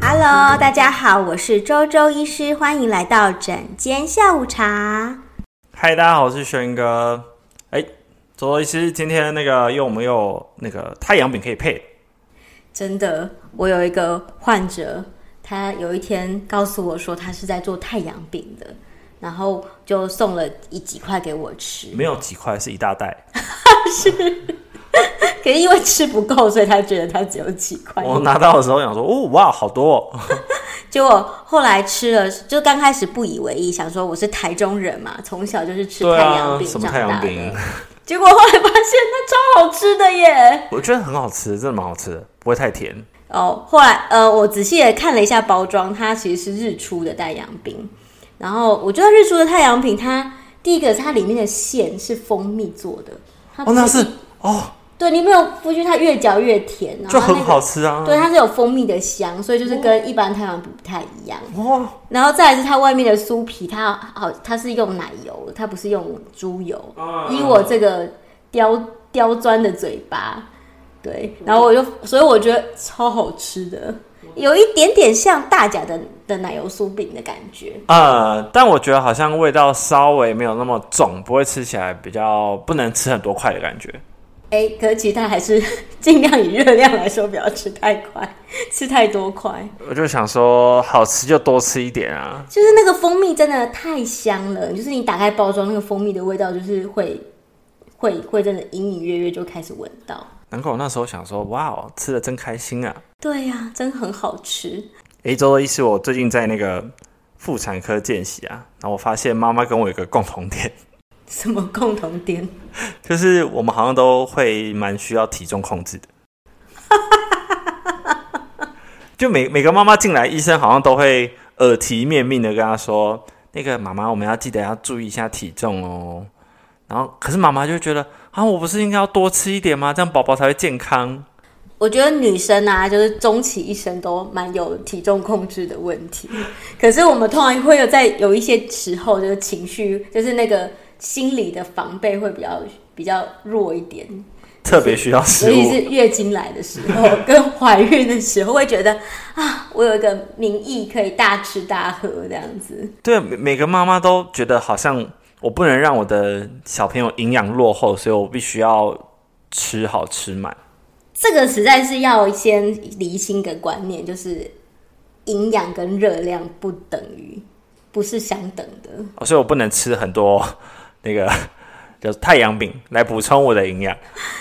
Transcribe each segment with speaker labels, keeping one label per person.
Speaker 1: Hello，大家好，我是周周医师，欢迎来到枕间下午茶。
Speaker 2: 嗨，大家好，我是轩哥。哎，周周医师，今天那个又我有那个太阳饼可以配。
Speaker 1: 真的，我有一个患者，他有一天告诉我说，他是在做太阳饼的，然后就送了一几块给我吃。
Speaker 2: 没有几块，是一大袋。
Speaker 1: 是，可是因为吃不够，所以他觉得他只有几块。
Speaker 2: 我拿到的时候想说，哦，哇，好多哦。
Speaker 1: 结果后来吃了，就刚开始不以为意，想说我是台中人嘛，从小就是吃太阳饼长大的。
Speaker 2: 什么太阳饼？
Speaker 1: 结果后来发现它超好吃的耶！
Speaker 2: 我觉得很好吃，真的蛮好吃的，不会太甜。
Speaker 1: 哦，后来呃，我仔细的看了一下包装，它其实是日出的太阳饼。然后我觉得日出的太阳饼，它第一个是它里面的馅是蜂蜜做的。
Speaker 2: 哦，那是哦。
Speaker 1: 对，你没有发觉它越嚼越甜，然后、那个、
Speaker 2: 就很好吃啊。
Speaker 1: 对，它是有蜂蜜的香，所以就是跟一般太阳饼不太一样。
Speaker 2: 哇！
Speaker 1: 然后再来是它外面的酥皮，它好，它是用奶油，它不是用猪油。啊、以我这个刁刁钻的嘴巴，对，然后我就，所以我觉得超好吃的，有一点点像大甲的的奶油酥饼的感觉。
Speaker 2: 呃，但我觉得好像味道稍微没有那么重，不会吃起来比较不能吃很多块的感觉。
Speaker 1: 哎，可是其他还是尽量以热量来说，不要吃太快，吃太多块。
Speaker 2: 我就想说，好吃就多吃一点啊。
Speaker 1: 就是那个蜂蜜真的太香了，就是你打开包装，那个蜂蜜的味道就是会会会真的隐隐约约就开始闻到。
Speaker 2: 难怪我那时候想说，哇哦，吃的真开心啊。
Speaker 1: 对呀、啊，真很好吃。
Speaker 2: 哎，周周医师，我最近在那个妇产科见习啊，然后我发现妈妈跟我有个共同点。
Speaker 1: 什么共同点？
Speaker 2: 就是我们好像都会蛮需要体重控制的。就每每个妈妈进来，医生好像都会耳提面命的跟她说：“那个妈妈，我们要记得要注意一下体重哦。”然后，可是妈妈就觉得啊，我不是应该要多吃一点吗？这样宝宝才会健康。
Speaker 1: 我觉得女生啊，就是终其一生都蛮有体重控制的问题。可是我们通常会有在有一些时候，就是情绪，就是那个。心理的防备会比较比较弱一点，
Speaker 2: 特别需要食物，
Speaker 1: 尤其是月经来的时候跟怀孕的时候，会觉得啊，我有一个名义可以大吃大喝这样子。
Speaker 2: 对，每个妈妈都觉得好像我不能让我的小朋友营养落后，所以我必须要吃好吃满。
Speaker 1: 这个实在是要先厘清个观念，就是营养跟热量不等于，不是相等的。
Speaker 2: 哦，所以我不能吃很多。那个 叫太阳饼来补充我的营养。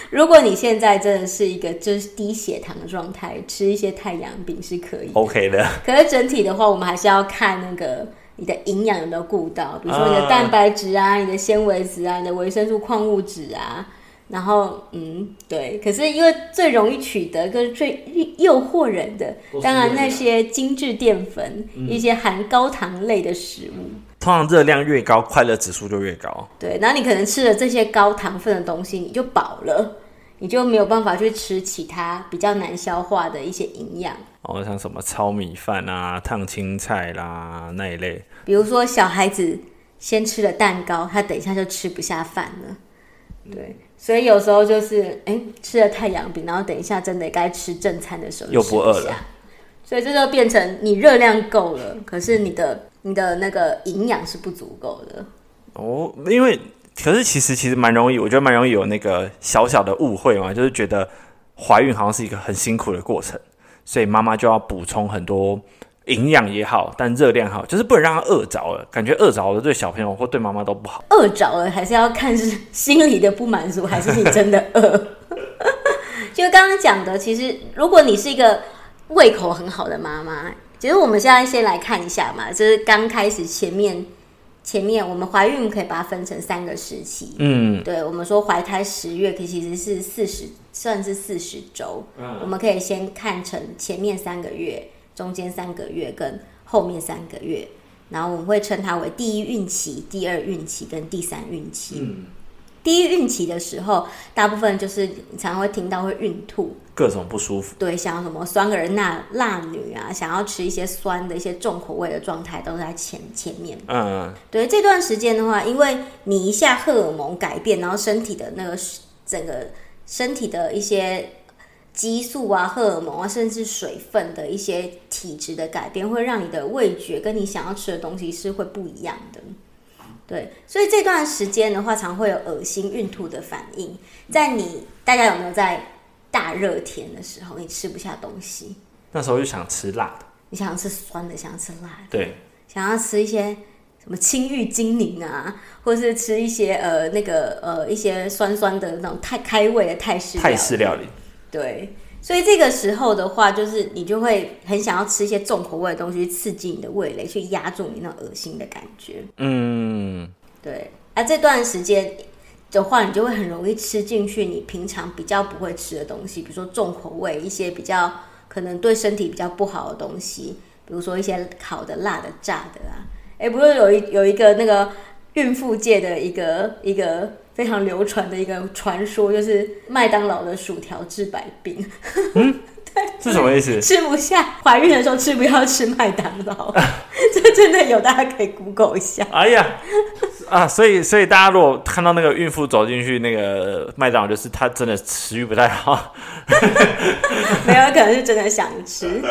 Speaker 1: 如果你现在真的是一个就是低血糖的状态，吃一些太阳饼是可以
Speaker 2: OK 的。
Speaker 1: 可是整体的话，我们还是要看那个你的营养有没有顾到，比如说你的蛋白质啊、你的纤维质啊、你的维生素、矿物质啊。然后，嗯，对。可是因为最容易取得跟最诱惑人的，当然那些精致淀粉、嗯、一些含高糖类的食物。
Speaker 2: 通常热量越高，快乐指数就越高。
Speaker 1: 对，然后你可能吃了这些高糖分的东西，你就饱了，你就没有办法去吃其他比较难消化的一些营养。
Speaker 2: 哦，像什么糙米饭啊、烫青菜啦那一类。
Speaker 1: 比如说小孩子先吃了蛋糕，他等一下就吃不下饭了。对，所以有时候就是，哎，吃了太阳饼，然后等一下真的该吃正餐的时候，
Speaker 2: 又不饿了。
Speaker 1: 所以这就变成你热量够了，可是你的。你的那个营养是不足够的
Speaker 2: 哦，因为可是其实其实蛮容易，我觉得蛮容易有那个小小的误会嘛，就是觉得怀孕好像是一个很辛苦的过程，所以妈妈就要补充很多营养也好，但热量好，就是不能让她饿着了，感觉饿着了对小朋友或对妈妈都不好。
Speaker 1: 饿着了还是要看是心里的不满足，还是你真的饿？就刚刚讲的，其实如果你是一个胃口很好的妈妈。其实我们现在先来看一下嘛，就是刚开始前面前面我们怀孕可以把它分成三个时期，嗯，对，我们说怀胎十月，其实是四十，算是四十周，嗯，我们可以先看成前面三个月、中间三个月跟后面三个月，然后我们会称它为第一孕期、第二孕期跟第三孕期。嗯，第一孕期的时候，大部分就是你常常会听到会孕吐，
Speaker 2: 各种不舒服。
Speaker 1: 对，像什么酸儿辣辣女啊，想要吃一些酸的一些重口味的状态都在前前面。
Speaker 2: 嗯，
Speaker 1: 对，这段时间的话，因为你一下荷尔蒙改变，然后身体的那个整个身体的一些。激素啊、荷尔蒙啊，甚至水分的一些体质的改变，会让你的味觉跟你想要吃的东西是会不一样的。对，所以这段时间的话，常会有恶心、孕吐的反应。在你大家有没有在大热天的时候，你吃不下东西？
Speaker 2: 那时候就想吃辣的，
Speaker 1: 你想要吃酸的，想要吃辣的，
Speaker 2: 对，
Speaker 1: 想要吃一些什么青玉精灵啊，或是吃一些呃那个呃一些酸酸的那种太开胃的泰式
Speaker 2: 泰式料理。
Speaker 1: 对，所以这个时候的话，就是你就会很想要吃一些重口味的东西，刺激你的味蕾，去压住你那种恶心的感觉。
Speaker 2: 嗯，
Speaker 1: 对。而、啊、这段时间的话，你就会很容易吃进去你平常比较不会吃的东西，比如说重口味，一些比较可能对身体比较不好的东西，比如说一些烤的、辣的、炸的啊。哎，不是有一有一个那个孕妇界的一个一个。非常流传的一个传说，就是麦当劳的薯条治百病。
Speaker 2: 嗯，对，是什么意思？
Speaker 1: 吃不下，怀孕的时候吃不要吃麦当劳，这真的有，大家可以 Google 一下。
Speaker 2: 哎呀，啊，所以所以大家如果看到那个孕妇走进去那个麦当劳，就是她真的食欲不太好，
Speaker 1: 没有可能是真的想吃。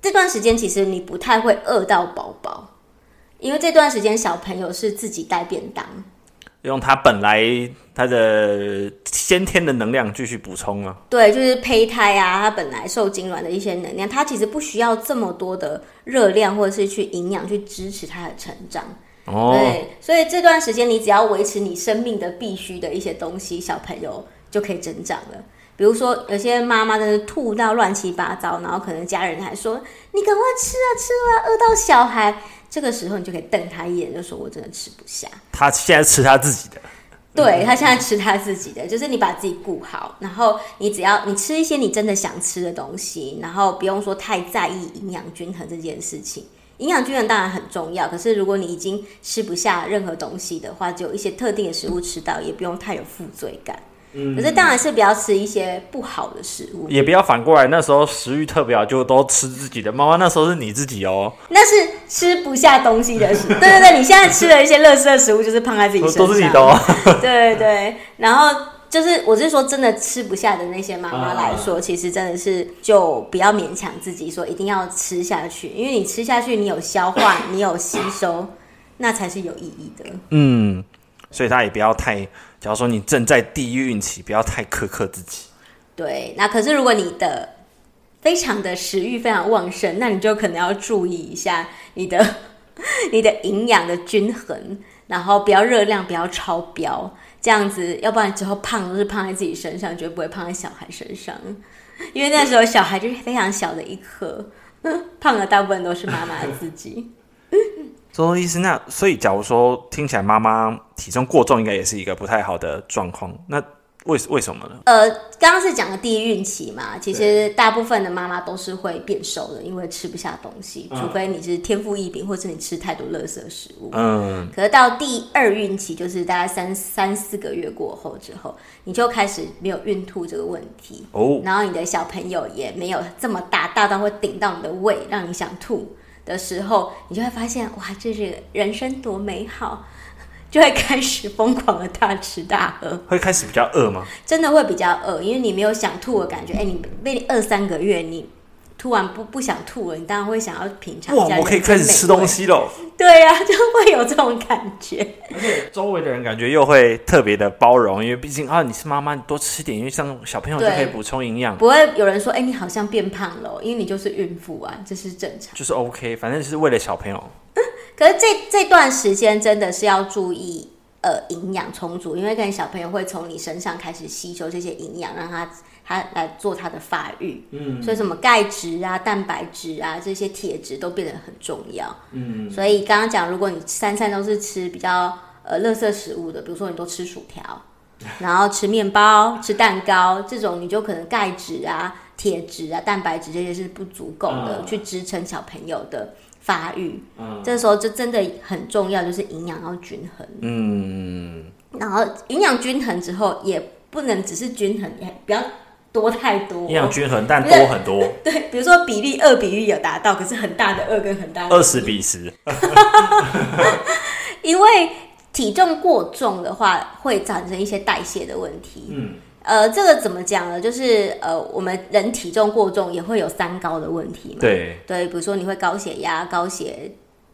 Speaker 1: 这段时间其实你不太会饿到饱饱，因为这段时间小朋友是自己带便当。
Speaker 2: 用他本来他的先天的能量继续补充啊，
Speaker 1: 对，就是胚胎啊，它本来受精卵的一些能量，它其实不需要这么多的热量或者是去营养去支持它的成长。哦，对，所以这段时间你只要维持你生命的必须的一些东西，小朋友就可以成长了。比如说，有些妈妈真的吐到乱七八糟，然后可能家人还说：“你赶快吃啊，吃啊，饿到小孩。”这个时候你就可以瞪他一眼，就说：“我真的吃不下。”
Speaker 2: 他现在吃他自己的，
Speaker 1: 对，他现在吃他自己的，就是你把自己顾好，然后你只要你吃一些你真的想吃的东西，然后不用说太在意营养均衡这件事情。营养均衡当然很重要，可是如果你已经吃不下任何东西的话，就有一些特定的食物吃到，也不用太有负罪感。可是当然是不要吃一些不好的食物，
Speaker 2: 也不要反过来。那时候食欲特别好，就都吃自己的。妈妈那时候是你自己哦，
Speaker 1: 那是吃不下东西的时候。对对对，你现在吃的一些垃圾食物，就是胖在自己身上，
Speaker 2: 都是你的哦。
Speaker 1: 对对对，然后就是我是说，真的吃不下的那些妈妈来说，其实真的是就不要勉强自己说一定要吃下去，因为你吃下去，你有消化，你有吸收，那才是有意义的。
Speaker 2: 嗯。所以他也不要太，假如说你正在第一孕期，不要太苛刻自己。
Speaker 1: 对，那可是如果你的非常的食欲非常旺盛，那你就可能要注意一下你的 你的营养的均衡，然后不要热量不要超标，这样子，要不然之后胖都是胖在自己身上，绝对不会胖在小孩身上，因为那时候小孩就是非常小的一颗，胖的大部分都是妈妈自己。
Speaker 2: 说说意思，那所以假如说听起来妈妈体重过重，应该也是一个不太好的状况。那为为什么呢？
Speaker 1: 呃，刚刚是讲的第一孕期嘛，其实大部分的妈妈都是会变瘦的，因为吃不下东西，除非你是天赋异禀，或是你吃太多垃圾食物。嗯。可是到第二孕期，就是大概三三四个月过后之后，你就开始没有孕吐这个问题哦，然后你的小朋友也没有这么大，大到会顶到你的胃，让你想吐。的时候，你就会发现，哇，这是人生多美好，就会开始疯狂的大吃大喝。
Speaker 2: 会开始比较饿吗？
Speaker 1: 真的会比较饿，因为你没有想吐的感觉。哎，你被你饿三个月，你。突然不不想吐了，你当然会想要品尝。
Speaker 2: 哇，我可以开始吃东西了。
Speaker 1: 对呀、啊，就会有这种感觉。
Speaker 2: 而且周围的人感觉又会特别的包容，因为毕竟啊，你是妈妈，你多吃点，因为像小朋友就可以补充营养。
Speaker 1: 不会有人说，哎、欸，你好像变胖了，因为你就是孕妇啊，这是正常。
Speaker 2: 就是 OK，反正是为了小朋友。
Speaker 1: 可是这这段时间真的是要注意，呃，营养充足，因为跟小朋友会从你身上开始吸收这些营养，让他。他来做它的发育，嗯，所以什么钙质啊、蛋白质啊这些铁质都变得很重要，嗯，所以刚刚讲，如果你三餐都是吃比较呃垃圾食物的，比如说你都吃薯条，然后吃面包、吃蛋糕这种，你就可能钙质啊、铁质啊、蛋白质这些是不足够的，嗯，去支撑小朋友的发育，嗯，这时候就真的很重要，就是营养要均衡，
Speaker 2: 嗯。
Speaker 1: 然后营养均衡之后，也不能只是均衡，也不要多太多。
Speaker 2: 营养均衡，但多很多。
Speaker 1: 对，比如说比例二比一有达到，可是很大的二跟很大的
Speaker 2: 二十比十。
Speaker 1: 因为体重过重的话，会产生一些代谢的问题。嗯。呃，这个怎么讲呢？就是呃，我们人体重过重也会有三高的问题嘛。
Speaker 2: 对
Speaker 1: 对，比如说你会高血压、高血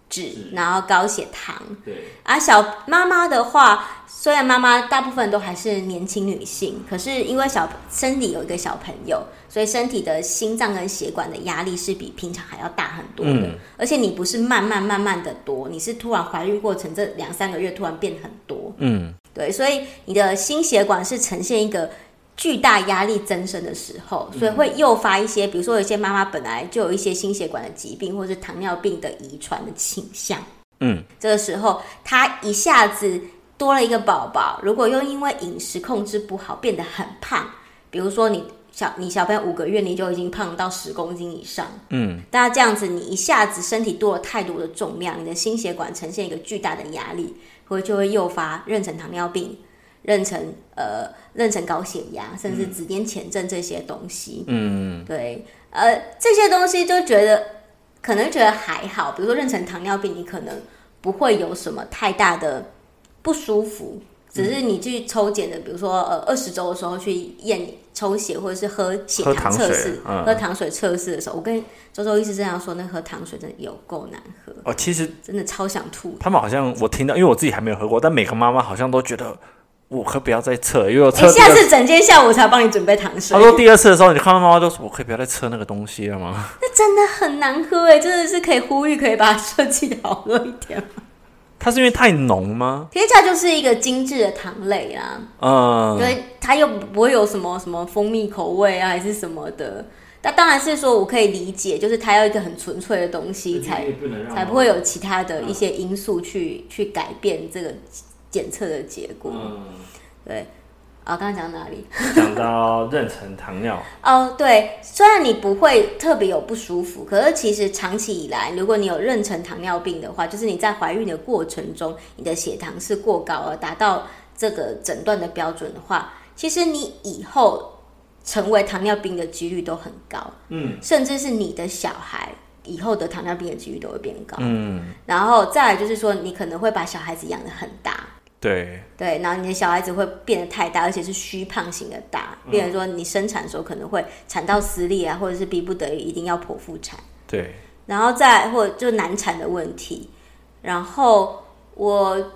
Speaker 1: 脂，然后高血糖。
Speaker 2: 对
Speaker 1: 啊，小妈妈的话，虽然妈妈大部分都还是年轻女性，可是因为小身体有一个小朋友，所以身体的心脏跟血管的压力是比平常还要大很多的。嗯、而且你不是慢慢慢慢的多，你是突然怀孕过程这两三个月突然变很多。
Speaker 2: 嗯。
Speaker 1: 对，所以你的心血管是呈现一个巨大压力增生的时候，所以会诱发一些，比如说有些妈妈本来就有一些心血管的疾病，或是糖尿病的遗传的倾向。
Speaker 2: 嗯，
Speaker 1: 这个时候她一下子多了一个宝宝，如果又因为饮食控制不好变得很胖，比如说你小你小朋友五个月你就已经胖到十公斤以上，
Speaker 2: 嗯，
Speaker 1: 那这样子你一下子身体多了太多的重量，你的心血管呈现一个巨大的压力。会就会诱发妊娠糖尿病、妊娠呃妊娠高血压，甚至子痫前症这些东西。
Speaker 2: 嗯，
Speaker 1: 对，呃，这些东西就觉得可能觉得还好，比如说妊娠糖尿病，你可能不会有什么太大的不舒服。只是你去抽检的，比如说呃二十周的时候去验抽血，或者是喝血糖测试、喝糖水测试、嗯、的时候，我跟周周医师这样说，那喝糖水真的有够难喝
Speaker 2: 哦。其实
Speaker 1: 真的超想吐。
Speaker 2: 他们好像我听到，因为我自己还没有喝过，但每个妈妈好像都觉得我可不要再测，因为我测、
Speaker 1: 欸。下次整间下午才帮你准备糖水。
Speaker 2: 他说第二次的时候，你看到妈妈都说，我可以不要再测那个东西了吗？
Speaker 1: 那真的很难喝哎，真的是可以呼吁，可以把它设计的好喝一点吗？
Speaker 2: 它是因为太浓吗？
Speaker 1: 天价就是一个精致的糖类啊，
Speaker 2: 嗯，
Speaker 1: 因为它又不会有什么什么蜂蜜口味啊，还是什么的。那当然是说我可以理解，就是它要一个很纯粹的东西才，才不才不会有其他的一些因素去、嗯、去改变这个检测的结果。
Speaker 2: 嗯，
Speaker 1: 对。啊，刚刚讲到哪里？
Speaker 2: 讲到妊娠糖尿。
Speaker 1: 哦，对，虽然你不会特别有不舒服，可是其实长期以来，如果你有妊娠糖尿病的话，就是你在怀孕的过程中，你的血糖是过高而达到这个诊断的标准的话，其实你以后成为糖尿病的几率都很高。
Speaker 2: 嗯，
Speaker 1: 甚至是你的小孩以后得糖尿病的几率都会变高。
Speaker 2: 嗯，
Speaker 1: 然后再来就是说，你可能会把小孩子养的很大。
Speaker 2: 对
Speaker 1: 对，然后你的小孩子会变得太大，而且是虚胖型的大，变成说你生产的时候可能会产到撕裂啊，或者是逼不得已一定要剖腹产。
Speaker 2: 对，
Speaker 1: 然后再或者就难产的问题，然后我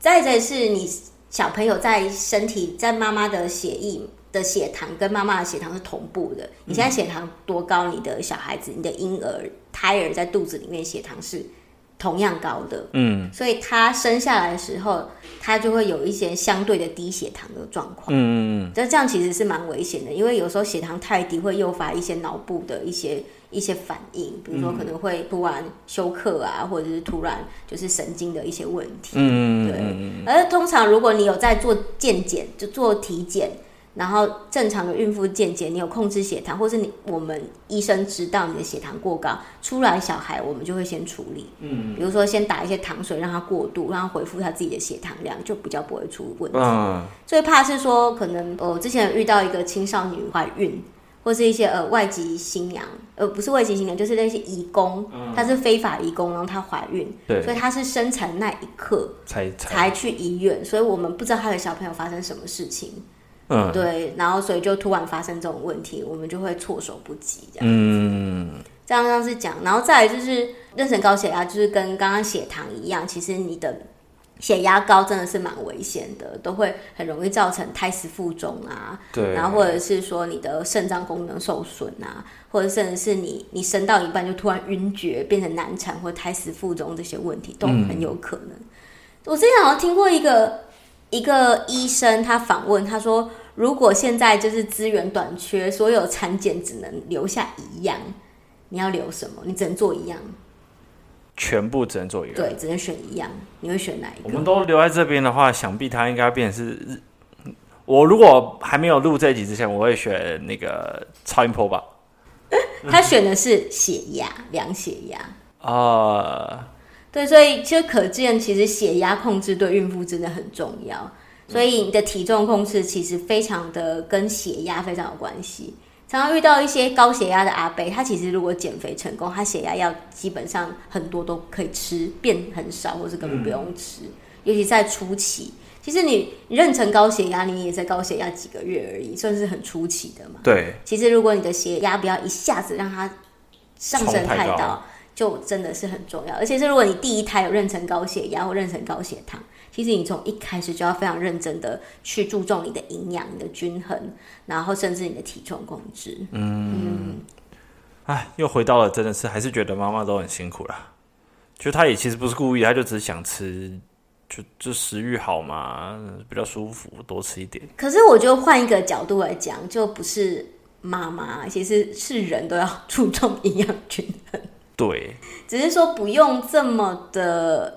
Speaker 1: 再者是你小朋友在身体在妈妈的血液的血糖跟妈妈的血糖是同步的，你现在血糖多高，你的小孩子、你的婴儿胎儿在肚子里面血糖是。同样高的，
Speaker 2: 嗯，
Speaker 1: 所以他生下来的时候，他就会有一些相对的低血糖的状况，
Speaker 2: 嗯嗯嗯，
Speaker 1: 这这样其实是蛮危险的，因为有时候血糖太低会诱发一些脑部的一些一些反应，比如说可能会突然休克啊，或者是突然就是神经的一些问题，
Speaker 2: 嗯
Speaker 1: 对，而通常如果你有在做健检，就做体检。然后正常的孕妇健检，你有控制血糖，或是你我们医生知道你的血糖过高，出来小孩我们就会先处理，
Speaker 2: 嗯，
Speaker 1: 比如说先打一些糖水让他过度，让他恢复他自己的血糖量，就比较不会出问题。
Speaker 2: 嗯，
Speaker 1: 最怕是说可能我之前有遇到一个青少年怀孕，或是一些呃外籍新娘，呃不是外籍新娘，就是那些移工，她、嗯、是非法移工，然后她怀孕，
Speaker 2: 对，
Speaker 1: 所以她是生产那一刻才才，才去医院，所以我们不知道她的小朋友发生什么事情。
Speaker 2: 嗯，
Speaker 1: 对，然后所以就突然发生这种问题，我们就会措手不及这样。
Speaker 2: 嗯，
Speaker 1: 这样是讲，然后再来就是妊娠高血压，就是跟刚刚血糖一样，其实你的血压高真的是蛮危险的，都会很容易造成胎死腹中啊。
Speaker 2: 对，
Speaker 1: 然后或者是说你的肾脏功能受损啊，或者甚至是你你生到一半就突然晕厥，变成难产或胎死腹中这些问题都很有可能。嗯、我之前好像听过一个一个医生他访问，他说。如果现在就是资源短缺，所有产检只能留下一样，你要留什么？你只能做一样，
Speaker 2: 全部只能做一样。
Speaker 1: 对，只能选一样，你会选哪一个？
Speaker 2: 我们都留在这边的话，想必它应该变成是。我如果还没有录这一集之前，我会选那个超音波吧。
Speaker 1: 他选的是血压，量血压
Speaker 2: 啊。Uh...
Speaker 1: 对，所以其实可见，其实血压控制对孕妇真的很重要。所以你的体重控制其实非常的跟血压非常有关系。常常遇到一些高血压的阿伯，他其实如果减肥成功，他血压药基本上很多都可以吃，变很少，或是根本不用吃。嗯、尤其在初期，其实你妊娠高血压，你也在高血压几个月而已，算是很初期的嘛。
Speaker 2: 对。
Speaker 1: 其实如果你的血压不要一下子让它上升太高，就真的是很重要。而且是如果你第一胎有妊娠高血压或妊娠高血糖。其实你从一开始就要非常认真的去注重你的营养、你的均衡，然后甚至你的体重控制。嗯，
Speaker 2: 哎、嗯，又回到了，真的是还是觉得妈妈都很辛苦啦。就她也其实不是故意，她就只是想吃，就就食欲好嘛，比较舒服，多吃一点。
Speaker 1: 可是我就换一个角度来讲，就不是妈妈，其实是人都要注重营养均衡。
Speaker 2: 对，
Speaker 1: 只是说不用这么的。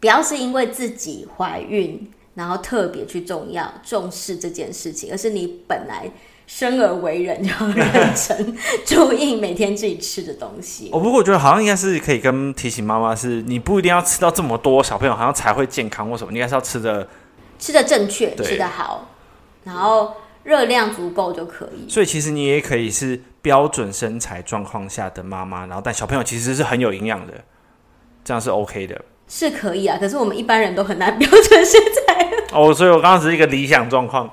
Speaker 1: 不要是因为自己怀孕，然后特别去重要重视这件事情，而是你本来生而为人就要认真注意每天自己吃的东西。
Speaker 2: 哦，不过我觉得好像应该是可以跟提醒妈妈是，你不一定要吃到这么多，小朋友好像才会健康或什么，你应该是要吃的
Speaker 1: 吃的正确，吃的好，然后热量足够就可以。
Speaker 2: 所以其实你也可以是标准身材状况下的妈妈，然后但小朋友其实是很有营养的，这样是 OK 的。
Speaker 1: 是可以啊，可是我们一般人都很难标准身材
Speaker 2: 哦，所以我刚刚只是一个理想状况。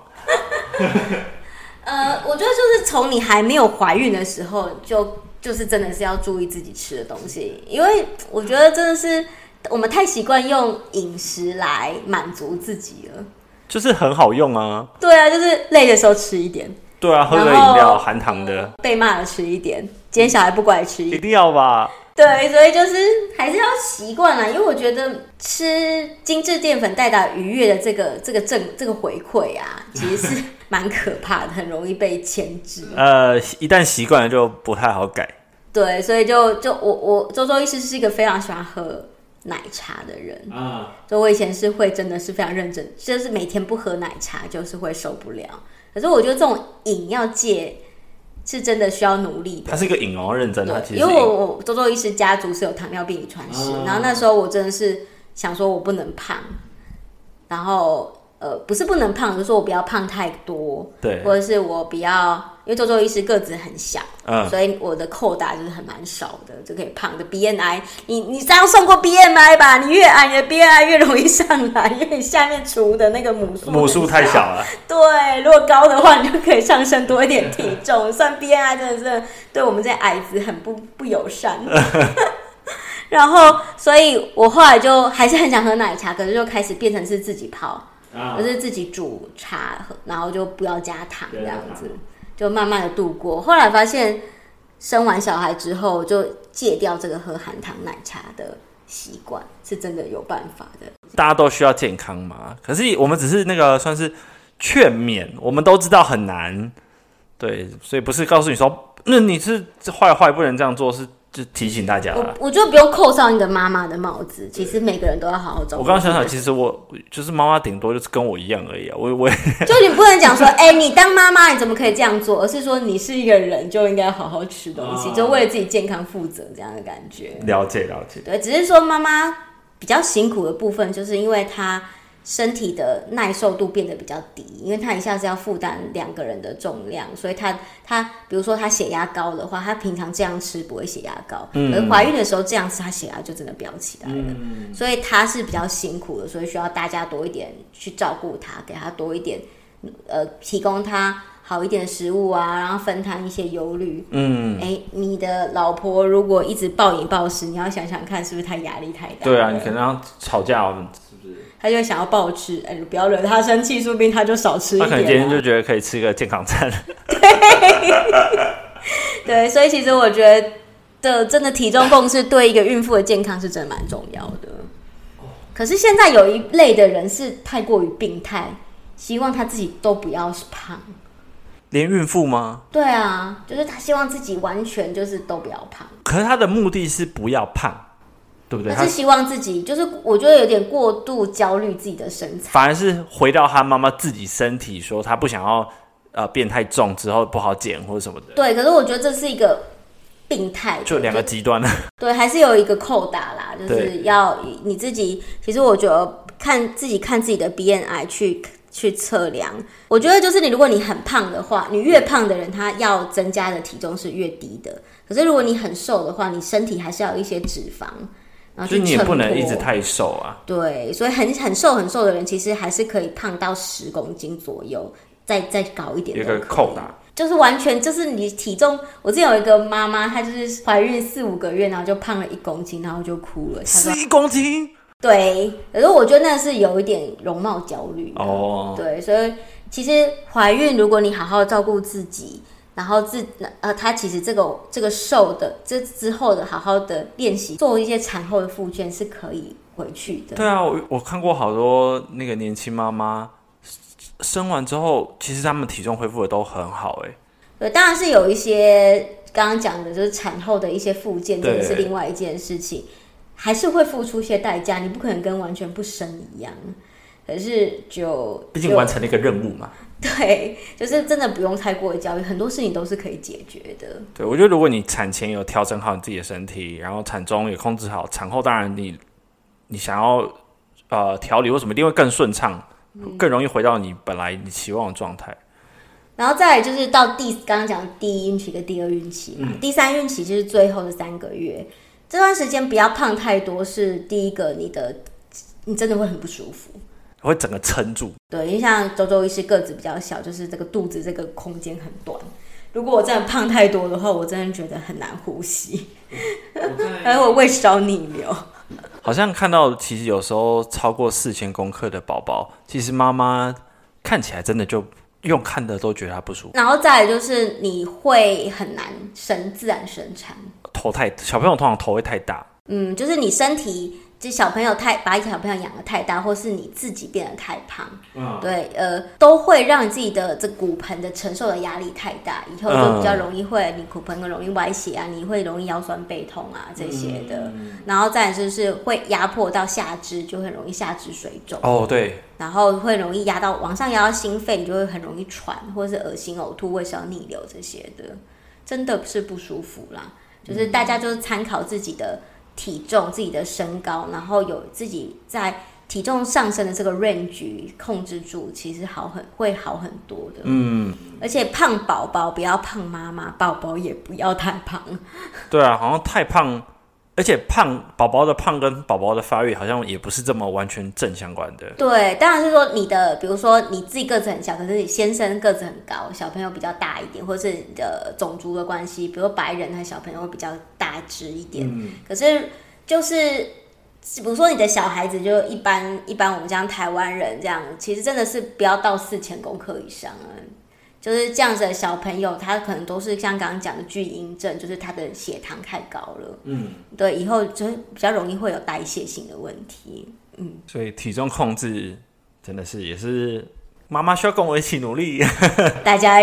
Speaker 1: 呃，我觉得就是从你还没有怀孕的时候，就就是真的是要注意自己吃的东西，因为我觉得真的是我们太习惯用饮食来满足自己了，
Speaker 2: 就是很好用啊。
Speaker 1: 对啊，就是累的时候吃一点。
Speaker 2: 对啊，喝个饮料，含糖的。
Speaker 1: 被骂了吃一点，今天小孩不乖吃一点，
Speaker 2: 一定要吧。
Speaker 1: 对，所以就是还是要习惯啦，因为我觉得吃精致淀粉带来愉悦的这个这个正这个回馈啊，其实是蛮可怕的，很容易被牵制。
Speaker 2: 呃，一旦习惯了就不太好改。
Speaker 1: 对，所以就就我我周周医师是一个非常喜欢喝奶茶的人啊，就我以前是会真的是非常认真，就是每天不喝奶茶就是会受不了。可是我觉得这种瘾要戒。是真的需要努力的。
Speaker 2: 他是一个瘾哦，认真的。
Speaker 1: 因为我我周周医师家族是有糖尿病遗传史，然后那时候我真的是想说我不能胖，然后。呃，不是不能胖，就是说我不要胖太多，
Speaker 2: 对，
Speaker 1: 或者是我比较，因为周周医师个子很小，嗯，所以我的扣打就是很蛮少的，就可以胖的 BMI，你你这样算过 BMI 吧？你越矮，你的 BMI 越容易上来，因为你下面除的那个母数
Speaker 2: 母数太小了。
Speaker 1: 对，如果高的话，你就可以上升多一点体重。算 BMI 真的是对我们这些矮子很不不友善。然后，所以我后来就还是很想喝奶茶，可是就开始变成是自己泡。就是自己煮茶喝，然后就不要加糖，这样子就慢慢的度过。后来发现生完小孩之后，就戒掉这个喝含糖奶茶的习惯，是真的有办法的。
Speaker 2: 大家都需要健康嘛，可是我们只是那个算是劝勉，我们都知道很难，对，所以不是告诉你说，那你是坏坏不能这样做是。就提醒大家了，
Speaker 1: 我我就不用扣上一个妈妈的帽子。其实每个人都要好好照顾。
Speaker 2: 我刚刚想想，其实我就是妈妈，顶多就是跟我一样而已啊。我 我
Speaker 1: 就你不能讲说，哎、欸，你当妈妈你怎么可以这样做？而是说你是一个人就应该好好吃东西，就为了自己健康负责这样的感觉。
Speaker 2: 了解了解。
Speaker 1: 对，只是说妈妈比较辛苦的部分，就是因为她。身体的耐受度变得比较低，因为他一下子要负担两个人的重量，所以他他比如说他血压高的话，他平常这样吃不会血压高，嗯，而怀孕的时候这样吃，他血压就真的飙起来了，嗯，所以他是比较辛苦的，所以需要大家多一点去照顾他，给他多一点呃，提供他好一点的食物啊，然后分摊一些忧虑。嗯，哎、欸，你的老婆如果一直暴饮暴食，你要想想看，是不是她压力太大？
Speaker 2: 对啊，你可能要吵架我们。
Speaker 1: 他就想要暴吃，哎，你不要惹他生气，说不定他就少吃一点。
Speaker 2: 他可能今天就觉得可以吃个健康餐。
Speaker 1: 对，对，所以其实我觉得的真的体重控制对一个孕妇的健康是真的蛮重要的。可是现在有一类的人是太过于病态，希望他自己都不要胖。
Speaker 2: 连孕妇吗？
Speaker 1: 对啊，就是他希望自己完全就是都不要胖。
Speaker 2: 可是他的目的是不要胖。对不对？
Speaker 1: 他是希望自己，就是我觉得有点过度焦虑自己的身材，
Speaker 2: 反而是回到他妈妈自己身体，说他不想要呃变太重之后不好减或者什么的。
Speaker 1: 对，可是我觉得这是一个病态，
Speaker 2: 就两个极端了。
Speaker 1: 对，还是有一个扣打啦，就是要你自己。其实我觉得看自己看自己的 BMI 去去测量。我觉得就是你，如果你很胖的话，你越胖的人，他要增加的体重是越低的。可是如果你很瘦的话，你身体还是要有一些脂肪。
Speaker 2: 所以你也不能一直太瘦啊。
Speaker 1: 对，所以很很瘦很瘦的人，其实还是可以胖到十公斤左右，再再高一点。
Speaker 2: 有个扣打，
Speaker 1: 就是完全就是你体重。我之前有一个妈妈，她就是怀孕四五个月，然后就胖了一公斤，然后就哭了。
Speaker 2: 十一公斤？
Speaker 1: 对。可是我觉得那是有一点容貌焦虑
Speaker 2: 哦。
Speaker 1: 对，所以其实怀孕，如果你好好照顾自己。然后自呃，他其实这个这个瘦的这之后的好好的练习，做一些产后的复健是可以回去的。
Speaker 2: 对啊，我我看过好多那个年轻妈妈生完之后，其实他们体重恢复的都很好哎。
Speaker 1: 对，当然是有一些刚刚讲的，就是产后的一些复健，这个是另外一件事情，还是会付出一些代价。你不可能跟完全不生一样，可是就
Speaker 2: 毕竟完成了一个任务嘛。
Speaker 1: 对，就是真的不用太过于焦虑，很多事情都是可以解决的。
Speaker 2: 对，我觉得如果你产前有调整好你自己的身体，然后产中也控制好，产后当然你你想要呃调理或什么，一定会更顺畅，更容易回到你本来你期望的状态。
Speaker 1: 然后再来就是到第刚刚讲的第一孕期跟第二孕期嘛，嗯、第三孕期就是最后的三个月，这段时间不要胖太多，是第一个，你的你真的会很不舒服。
Speaker 2: 会整个撑住，
Speaker 1: 对，因为像周周医师个子比较小，就是这个肚子这个空间很短。如果我真的胖太多的话，我真的觉得很难呼吸，还有我胃烧逆流。
Speaker 2: 好像看到其实有时候超过四千公克的宝宝，其实妈妈看起来真的就用看的都觉得他不舒服。
Speaker 1: 然后再来就是你会很难生自然生产，
Speaker 2: 头太小朋友通常头会太大，
Speaker 1: 嗯，就是你身体。就小朋友太把小朋友养的太大，或是你自己变得太胖，嗯，对，呃，都会让你自己的这骨盆的承受的压力太大，以后就比较容易会你骨盆很容易歪斜啊，你会容易腰酸背痛啊这些的，嗯、然后再就是会压迫到下肢，就很容易下肢水肿。
Speaker 2: 哦，对，
Speaker 1: 然后会容易压到往上压到心肺，你就会很容易喘，或者是恶心呕吐、胃烧逆流这些的，真的是不舒服啦。就是大家就是参考自己的。体重、自己的身高，然后有自己在体重上升的这个 range 控制住，其实好很会好很多的。嗯，而且胖宝宝不要胖妈妈，宝宝也不要太胖。
Speaker 2: 对啊，好像太胖，而且胖宝宝的胖跟宝宝的发育好像也不是这么完全正相关的。
Speaker 1: 对，当然是说你的，比如说你自己个子很小，可是你先生个子很高，小朋友比较大一点，或者是你的种族的关系，比如白人他小朋友会比较大只一点。嗯，可是就是，比如说你的小孩子就一般一般，我们讲台湾人这样，其实真的是不要到四千公克以上啊。就是这样子的小朋友，他可能都是像刚刚讲的巨婴症，就是他的血糖太高了。嗯，对，以后就比较容易会有代谢性的问题。嗯，
Speaker 2: 所以体重控制真的是也是妈妈需要跟我一起努力。
Speaker 1: 大家。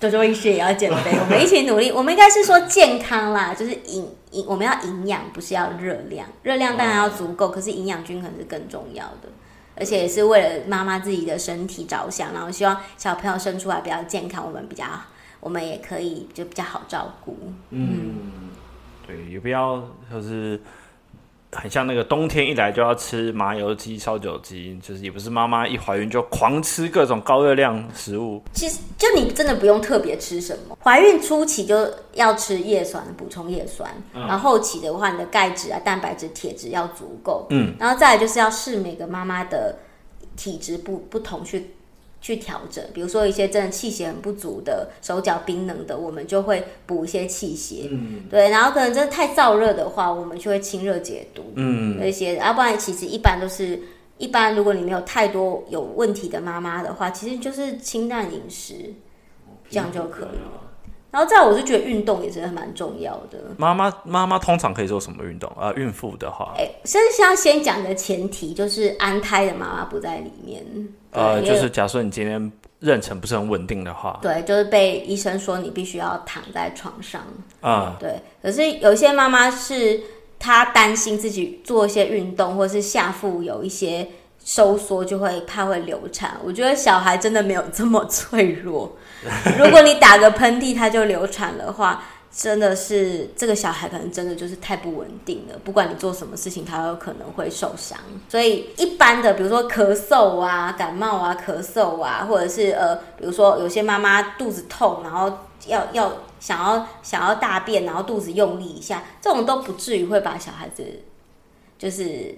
Speaker 1: 周周医师也要减肥，我们一起努力。我们应该是说健康啦，就是营营，我们要营养，不是要热量。热量当然要足够，可是营养均衡是更重要的，而且也是为了妈妈自己的身体着想，然后希望小朋友生出来比较健康，我们比较，我们也可以就比较好照顾。嗯，
Speaker 2: 对，也不要就是。很像那个冬天一来就要吃麻油鸡、烧酒鸡，就是也不是妈妈一怀孕就狂吃各种高热量食物。
Speaker 1: 其实就你真的不用特别吃什么，怀孕初期就要吃叶酸，补充叶酸，嗯、然后后期的话，你的钙质啊、蛋白质、铁质要足够。嗯，然后再来就是要视每个妈妈的体质不不同去。去调整，比如说一些真的气血很不足的，手脚冰冷的，我们就会补一些气血。嗯，对，然后可能真的太燥热的话，我们就会清热解毒。嗯，那些，要不然其实一般都是一般，如果你没有太多有问题的妈妈的话，其实就是清淡饮食，这样就可以了。然后再，我是觉得运动也是蛮重要的。
Speaker 2: 妈妈妈妈通常可以做什么运动啊？呃，孕妇的话，
Speaker 1: 哎，先先先讲的前提就是安胎的妈妈不在里面。
Speaker 2: 呃，就是假设你今天妊娠不是很稳定的话，
Speaker 1: 对，就是被医生说你必须要躺在床上啊。嗯、对，可是有些妈妈是她担心自己做一些运动，或是下腹有一些收缩，就会怕会流产。我觉得小孩真的没有这么脆弱。如果你打个喷嚏，他就流产的话，真的是这个小孩可能真的就是太不稳定了，不管你做什么事情，他都有可能会受伤。所以一般的，比如说咳嗽啊、感冒啊、咳嗽啊，或者是呃，比如说有些妈妈肚子痛，然后要要想要想要大便，然后肚子用力一下，这种都不至于会把小孩子就是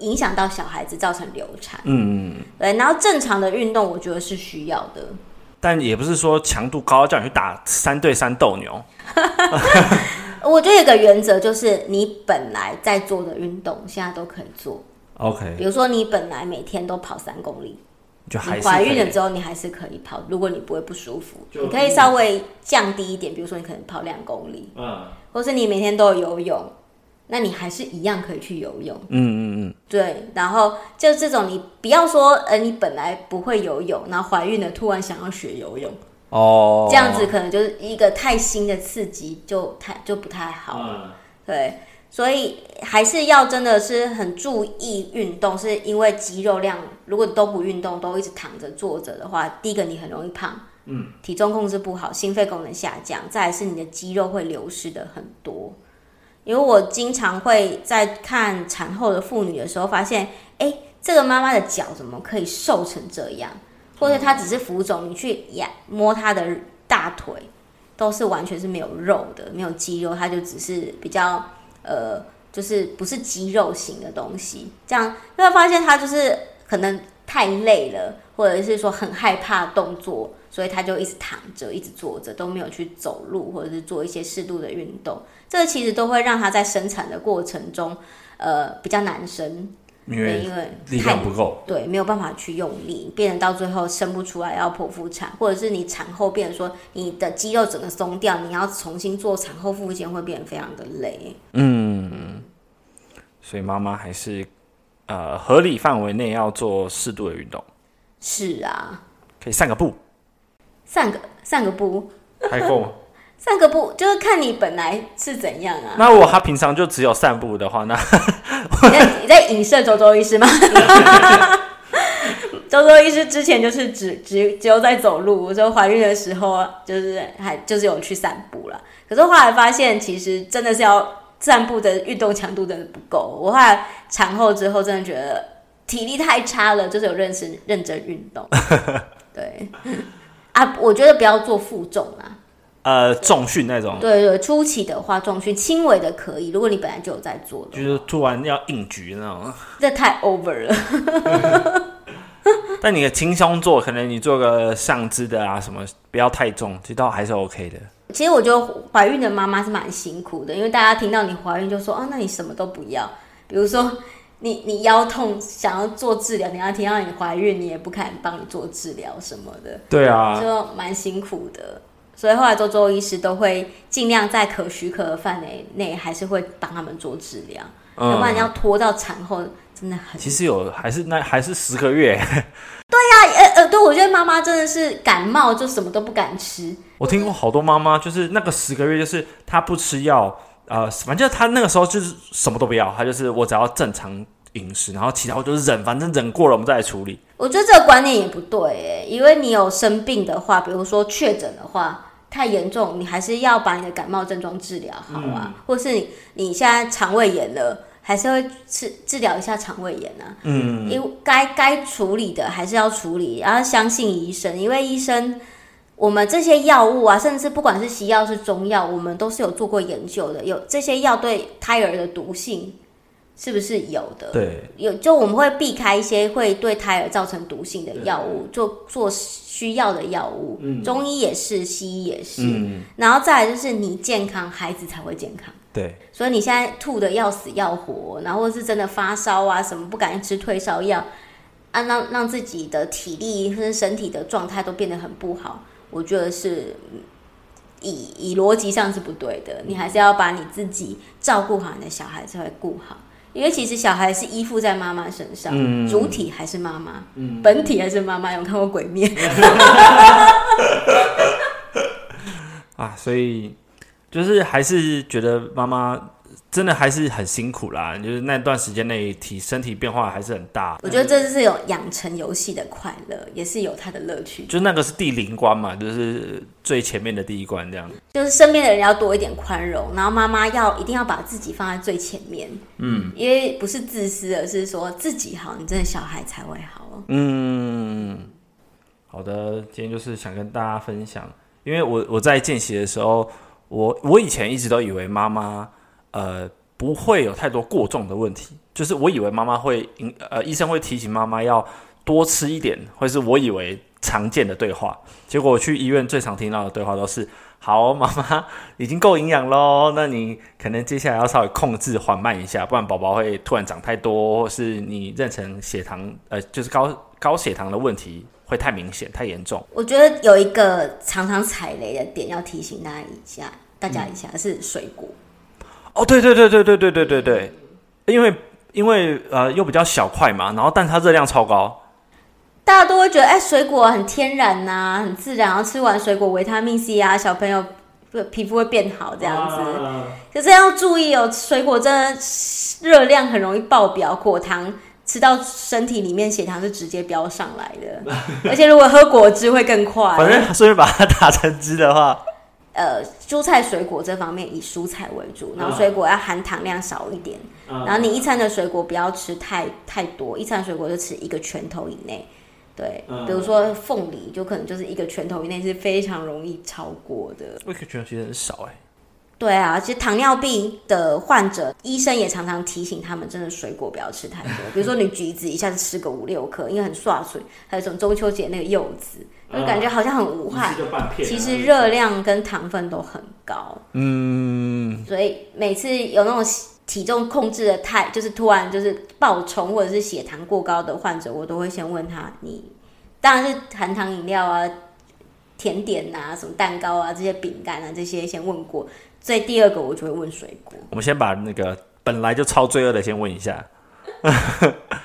Speaker 1: 影响到小孩子，造成流产。
Speaker 2: 嗯，
Speaker 1: 对。然后正常的运动，我觉得是需要的。
Speaker 2: 但也不是说强度高叫你去打三对三斗牛。
Speaker 1: 我觉得有个原则就是，你本来在做的运动，现在都可以做。
Speaker 2: OK，
Speaker 1: 比如说你本来每天都跑三公里，
Speaker 2: 就还
Speaker 1: 怀孕了之后你还是可以跑。如果你不会不舒服，你可以稍微降低一点，比如说你可能跑两公里，嗯，或是你每天都有游泳。那你还是一样可以去游泳，
Speaker 2: 嗯嗯嗯，
Speaker 1: 对。然后就这种，你不要说，呃，你本来不会游泳，然后怀孕了突然想要学游泳，
Speaker 2: 哦，
Speaker 1: 这样子可能就是一个太新的刺激，就太就不太好，
Speaker 2: 嗯，
Speaker 1: 对。所以还是要真的是很注意运动，是因为肌肉量，如果你都不运动，都一直躺着坐着的话，第一个你很容易胖，
Speaker 2: 嗯，
Speaker 1: 体重控制不好，心肺功能下降，再来是你的肌肉会流失的很多。因为我经常会在看产后的妇女的时候，发现，哎，这个妈妈的脚怎么可以瘦成这样？或者她只是浮肿，你去呀摸她的大腿，都是完全是没有肉的，没有肌肉，她就只是比较呃，就是不是肌肉型的东西。这样就会发现她就是可能太累了，或者是说很害怕动作。所以他就一直躺着，一直坐着，都没有去走路，或者是做一些适度的运动。这个其实都会让他在生产的过程中，呃，比较难生，
Speaker 2: 因为
Speaker 1: 因为
Speaker 2: 力量不够，
Speaker 1: 对，没有办法去用力，变成到最后生不出来，要剖腹产，或者是你产后变成说你的肌肉整个松掉，你要重新做产后复健，会变得非常的累。
Speaker 2: 嗯，所以妈妈还是呃合理范围内要做适度的运动。
Speaker 1: 是啊，
Speaker 2: 可以散个步。
Speaker 1: 散个散个步
Speaker 2: 还够吗？
Speaker 1: 散个步 就是看你本来是怎样啊。
Speaker 2: 那如果他平常就只有散步的话，那
Speaker 1: 你在你在影射周周医师吗？周周医师之前就是只只只有在走路，就怀孕的时候就是还就是有去散步了。可是后来发现，其实真的是要散步的运动强度真的不够。我后来产后之后，真的觉得体力太差了，就是有认识认真运动。对。啊，我觉得不要做负重啊，
Speaker 2: 呃，重训那种。
Speaker 1: 对对，初期的话重训，轻微的可以。如果你本来就有在做的，
Speaker 2: 就是突然要硬举那种，
Speaker 1: 这太 over 了。
Speaker 2: 但你的轻松做，可能你做个上肢的啊，什么不要太重，其实都还是 OK 的。
Speaker 1: 其实我觉得怀孕的妈妈是蛮辛苦的，因为大家听到你怀孕就说啊，那你什么都不要，比如说。你你腰痛想要做治疗，你要听到你怀孕，你也不敢帮你做治疗什么的。
Speaker 2: 对啊，
Speaker 1: 就蛮辛苦的。所以后来周周医师都会尽量在可许可的范围内，还是会帮他们做治疗。嗯，要不然你要拖到产后，真的很。
Speaker 2: 其实有还是那还是十个月。
Speaker 1: 对呀，呃呃，对，我觉得妈妈真的是感冒就什么都不敢吃。
Speaker 2: 我听过好多妈妈，就是那个十个月，就是她不吃药。呃，反正他那个时候就是什么都不要，他就是我只要正常饮食，然后其他我就是忍，反正忍过了我们再来处理。
Speaker 1: 我觉得这个观念也不对诶，因为你有生病的话，比如说确诊的话太严重，你还是要把你的感冒症状治疗好啊，嗯、或是你你现在肠胃炎了，还是会治治疗一下肠胃炎啊。嗯，因为该该处理的还是要处理，然后相信医生，因为医生。我们这些药物啊，甚至不管是西药是中药，我们都是有做过研究的。有这些药对胎儿的毒性是不是有的？
Speaker 2: 对，
Speaker 1: 有就我们会避开一些会对胎儿造成毒性的药物，做做需要的药物。嗯，中医也是，西医也是。嗯，然后再来就是你健康，孩子才会健康。
Speaker 2: 对，
Speaker 1: 所以你现在吐的要死要活，然后是真的发烧啊，什么不敢吃退烧药，啊，让让自己的体力跟身体的状态都变得很不好。我觉得是以以逻辑上是不对的，你还是要把你自己照顾好，你的小孩才会顾好。因为其实小孩是依附在妈妈身上，嗯、主体还是妈妈，嗯、本体还是妈妈。有看过《鬼灭 》
Speaker 2: 啊？所以就是还是觉得妈妈真的还是很辛苦啦，就是那段时间内体身体变化还是很大。
Speaker 1: 我觉得这是有养成游戏的快乐，也是有它的乐趣。
Speaker 2: 就那个是第零关嘛，就是最前面的第一关这样。
Speaker 1: 就是身边的人要多一点宽容，然后妈妈要一定要把自己放在最前面。嗯，因为不是自私，而是说自己好，你真的小孩才会好。
Speaker 2: 嗯，好的，今天就是想跟大家分享，因为我我在见习的时候，我我以前一直都以为妈妈。呃，不会有太多过重的问题。就是我以为妈妈会，呃，医生会提醒妈妈要多吃一点，或是我以为常见的对话。结果我去医院最常听到的对话都是：好，妈妈已经够营养喽，那你可能接下来要稍微控制缓慢一下，不然宝宝会突然长太多，或是你妊娠血糖，呃，就是高高血糖的问题会太明显、太严重。
Speaker 1: 我觉得有一个常常踩雷的点要提醒大家一下，大家一下、是水果。
Speaker 2: 哦，对对对对对对对对对，因为因为呃又比较小块嘛，然后但它热量超高，
Speaker 1: 大家都会觉得哎，水果很天然呐、啊，很自然，然后吃完水果维他命 C 啊，小朋友皮肤会变好这样子。啊、可是要注意哦，水果真的热量很容易爆表，果糖吃到身体里面，血糖是直接飙上来的，而且如果喝果汁会更快。
Speaker 2: 反正顺便把它打成汁的话。
Speaker 1: 呃，蔬菜水果这方面以蔬菜为主，然后水果要含糖量少一点，然后你一餐的水果不要吃太太多，一餐水果就吃一个拳头以内，对，比如说凤梨就可能就是一个拳头以内是非常容易超过的，
Speaker 2: 一个拳头其实很少哎。
Speaker 1: 对啊，其实糖尿病的患者，医生也常常提醒他们，真的水果不要吃太多。比如说你橘子一下子吃个五六颗，因为很刷水；还有什么中秋节那个柚子，就感觉好像很无害，其实热量跟糖分都很高。嗯，所以每次有那种体重控制的太，就是突然就是暴冲或者是血糖过高的患者，我都会先问他：你当然是含糖饮料啊、甜点啊、什么蛋糕啊这些饼干啊这些先问过。所以第二个我就会问水果。
Speaker 2: 我们先把那个本来就超罪恶的先问一下。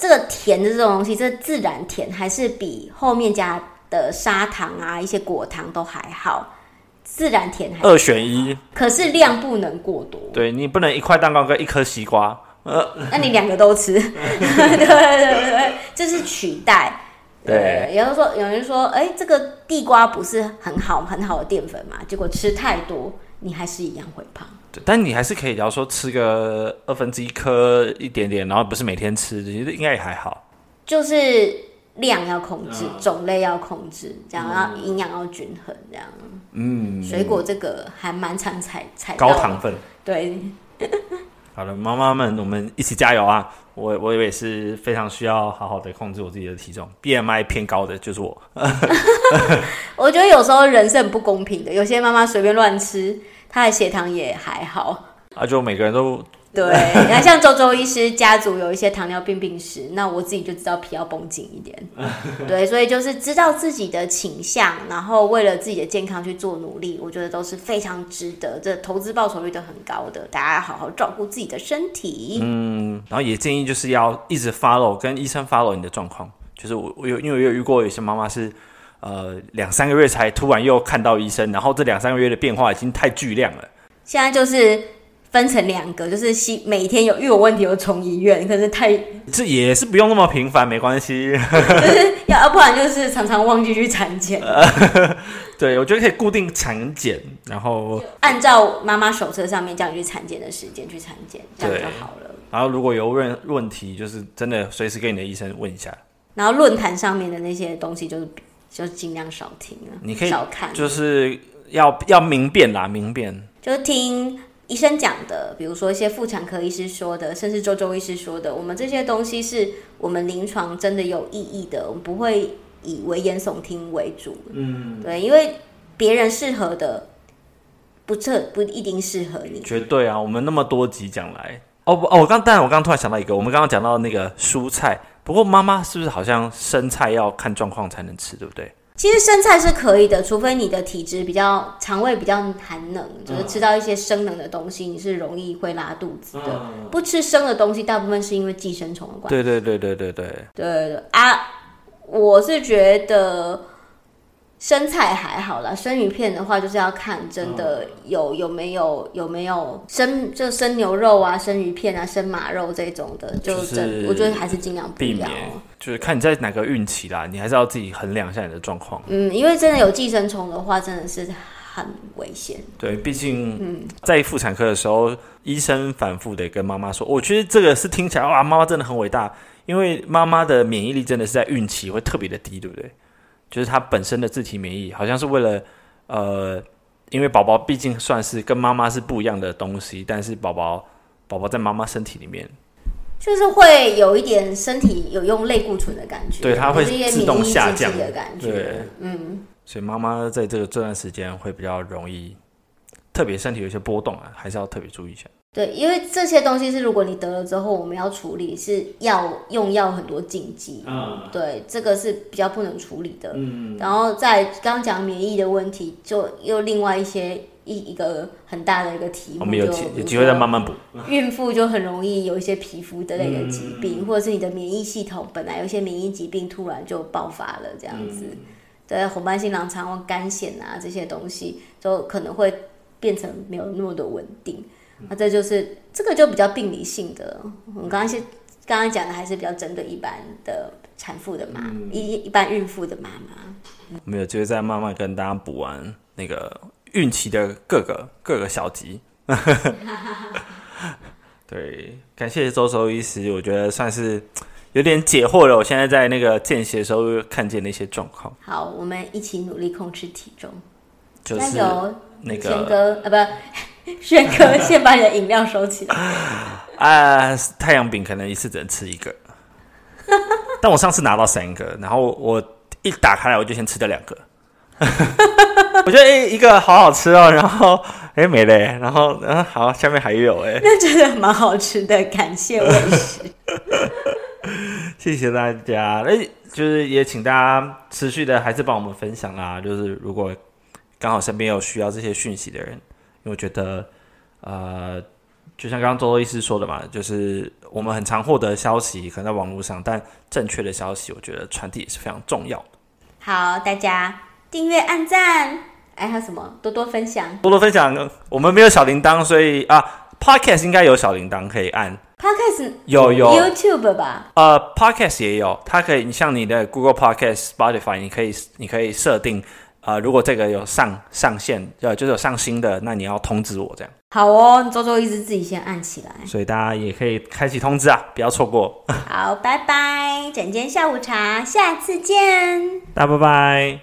Speaker 1: 这个甜的这种东西，这自然甜还是比后面加的砂糖啊一些果糖都还好。自然甜还是
Speaker 2: 二选一，
Speaker 1: 可是量不能过多。
Speaker 2: 对，你不能一块蛋糕跟一颗西瓜。
Speaker 1: 呃，那你两个都吃。对对对对，这是取代。对，有人说，有人说，哎，这个地瓜不是很好很好的淀粉嘛？结果吃太多，你还是一样会胖。
Speaker 2: 对，但你还是可以，假如说吃个二分之一颗一点点，然后不是每天吃，其实应该也还好。
Speaker 1: 就是量要控制，嗯、种类要控制，这样，然后营养要均衡，这样。嗯，水果这个还蛮常采采
Speaker 2: 高糖分。
Speaker 1: 对。
Speaker 2: 好了，妈妈们，我们一起加油啊！我我也是非常需要好好的控制我自己的体重，BMI 偏高的就是我。
Speaker 1: 我觉得有时候人是很不公平的，有些妈妈随便乱吃，她的血糖也还好。
Speaker 2: 啊，就每个人都。
Speaker 1: 对，你看像周周医师家族有一些糖尿病病史，那我自己就知道皮要绷紧一点。对，所以就是知道自己的倾向，然后为了自己的健康去做努力，我觉得都是非常值得，这投资报酬率都很高的。大家要好好照顾自己的身体。嗯，
Speaker 2: 然后也建议就是要一直 follow 跟医生 follow 你的状况。就是我我有因为我有遇过有些妈妈是呃两三个月才突然又看到医生，然后这两三个月的变化已经太巨量了。
Speaker 1: 现在就是。分成两个，就是西每天有有问题有从医院，可是太
Speaker 2: 这也是不用那么频繁，没关系。
Speaker 1: 就是要，要不然就是常常忘记去产检。
Speaker 2: 对，我觉得可以固定产检，然后
Speaker 1: 按照妈妈手册上面叫你去产检的时间去产检，这样就好了。
Speaker 2: 然后如果有问问题，就是真的随时跟你的医生问一下。
Speaker 1: 然后论坛上面的那些东西，就是就尽量少听了，
Speaker 2: 你可以
Speaker 1: 少看，
Speaker 2: 就是要要明辨啦，明辨
Speaker 1: 就是听。医生讲的，比如说一些妇产科医师说的，甚至周周医师说的，我们这些东西是我们临床真的有意义的，我们不会以危言耸听为主。嗯，对，因为别人适合的，不这不一定适合你。
Speaker 2: 绝对啊，我们那么多集讲来，哦不哦，我刚当然我刚刚突然想到一个，我们刚刚讲到那个蔬菜，不过妈妈是不是好像生菜要看状况才能吃，对不对？
Speaker 1: 其实生菜是可以的，除非你的体质比较肠胃比较寒冷，就是吃到一些生冷的东西，你是容易会拉肚子的。不吃生的东西，大部分是因为寄生虫的关系。
Speaker 2: 对对对对对对。
Speaker 1: 对对啊，我是觉得生菜还好啦，生鱼片的话就是要看真的有有没有有没有生就生牛肉啊、生鱼片啊、生马肉这种的，就是、我觉得还是尽量避免。
Speaker 2: 就是看你在哪个孕期啦，你还是要自己衡量一下你的状况。
Speaker 1: 嗯，因为真的有寄生虫的话，真的是很危险。
Speaker 2: 对，毕竟嗯，在妇产科的时候，医生反复的跟妈妈说，我觉得这个是听起来哇，妈妈真的很伟大，因为妈妈的免疫力真的是在孕期会特别的低，对不对？就是它本身的自体免疫，好像是为了，呃，因为宝宝毕竟算是跟妈妈是不一样的东西，但是宝宝宝宝在妈妈身体里面，
Speaker 1: 就是会有一点身体有用类固醇的感觉，
Speaker 2: 对，它会自动下降
Speaker 1: 的感觉，
Speaker 2: 对，
Speaker 1: 嗯，
Speaker 2: 所以妈妈在这个这段时间会比较容易，特别身体有一些波动啊，还是要特别注意一下。
Speaker 1: 对，因为这些东西是如果你得了之后，我们要处理是药用药很多禁忌，嗯，对，这个是比较不能处理的。嗯，然后在刚刚讲免疫的问题，就又另外一些一一个很大的一个题目，
Speaker 2: 我们有机有机会再慢慢补。
Speaker 1: 孕妇就很容易有一些皮肤的那个疾病，嗯，或者是你的免疫系统本来有一些免疫疾病突然就爆发了这样子，嗯，对，红斑性狼疮或干癬啊这些东西，就可能会变成没有那么的稳定。那、啊、这就是这个就比较病理性的，我们刚刚先刚刚讲的还是比较针对一般的产妇的妈，一、嗯、一般孕妇的妈妈。
Speaker 2: 我们有机会再慢慢跟大家补完那个孕期的各个各个小集。对，感谢周周医师，我觉得算是有点解惑了。我现在在那个见习的时候看见那些状况。
Speaker 1: 好，我们一起努力控制体重。
Speaker 2: 就是那个
Speaker 1: 贤哥啊，不。轩哥，先把你的饮料收起来。
Speaker 2: 啊，太阳饼可能一次只能吃一个，但我上次拿到三个，然后我一打开来我就先吃掉两个。我觉得哎、欸，一个好好吃哦，然后哎、欸、没了，然后嗯好，下面还有哎，
Speaker 1: 那真的蛮好吃的，感谢喂食。
Speaker 2: 谢谢大家，哎，就是也请大家持续的还是帮我们分享啦，就是如果刚好身边有需要这些讯息的人。我觉得，呃，就像刚刚周周医师说的嘛，就是我们很常获得消息，可能在网络上，但正确的消息，我觉得传递也是非常重要的。
Speaker 1: 好，大家订阅、按赞，哎，还有什么？多多分享，
Speaker 2: 多多分享。我们没有小铃铛，所以啊，Podcast 应该有小铃铛可以按。
Speaker 1: Podcast
Speaker 2: 有有
Speaker 1: YouTube 吧？
Speaker 2: 呃，Podcast 也有，它可以，你像你的 Google Podcast、Spotify，你可以你可以设定。呃，如果这个有上上线，呃，就是有上新的，那你要通知我这样。
Speaker 1: 好哦，你周周一直自己先按起来，
Speaker 2: 所以大家也可以开启通知啊，不要错过。
Speaker 1: 好，拜拜，整间下午茶，下次见。
Speaker 2: 大家拜拜。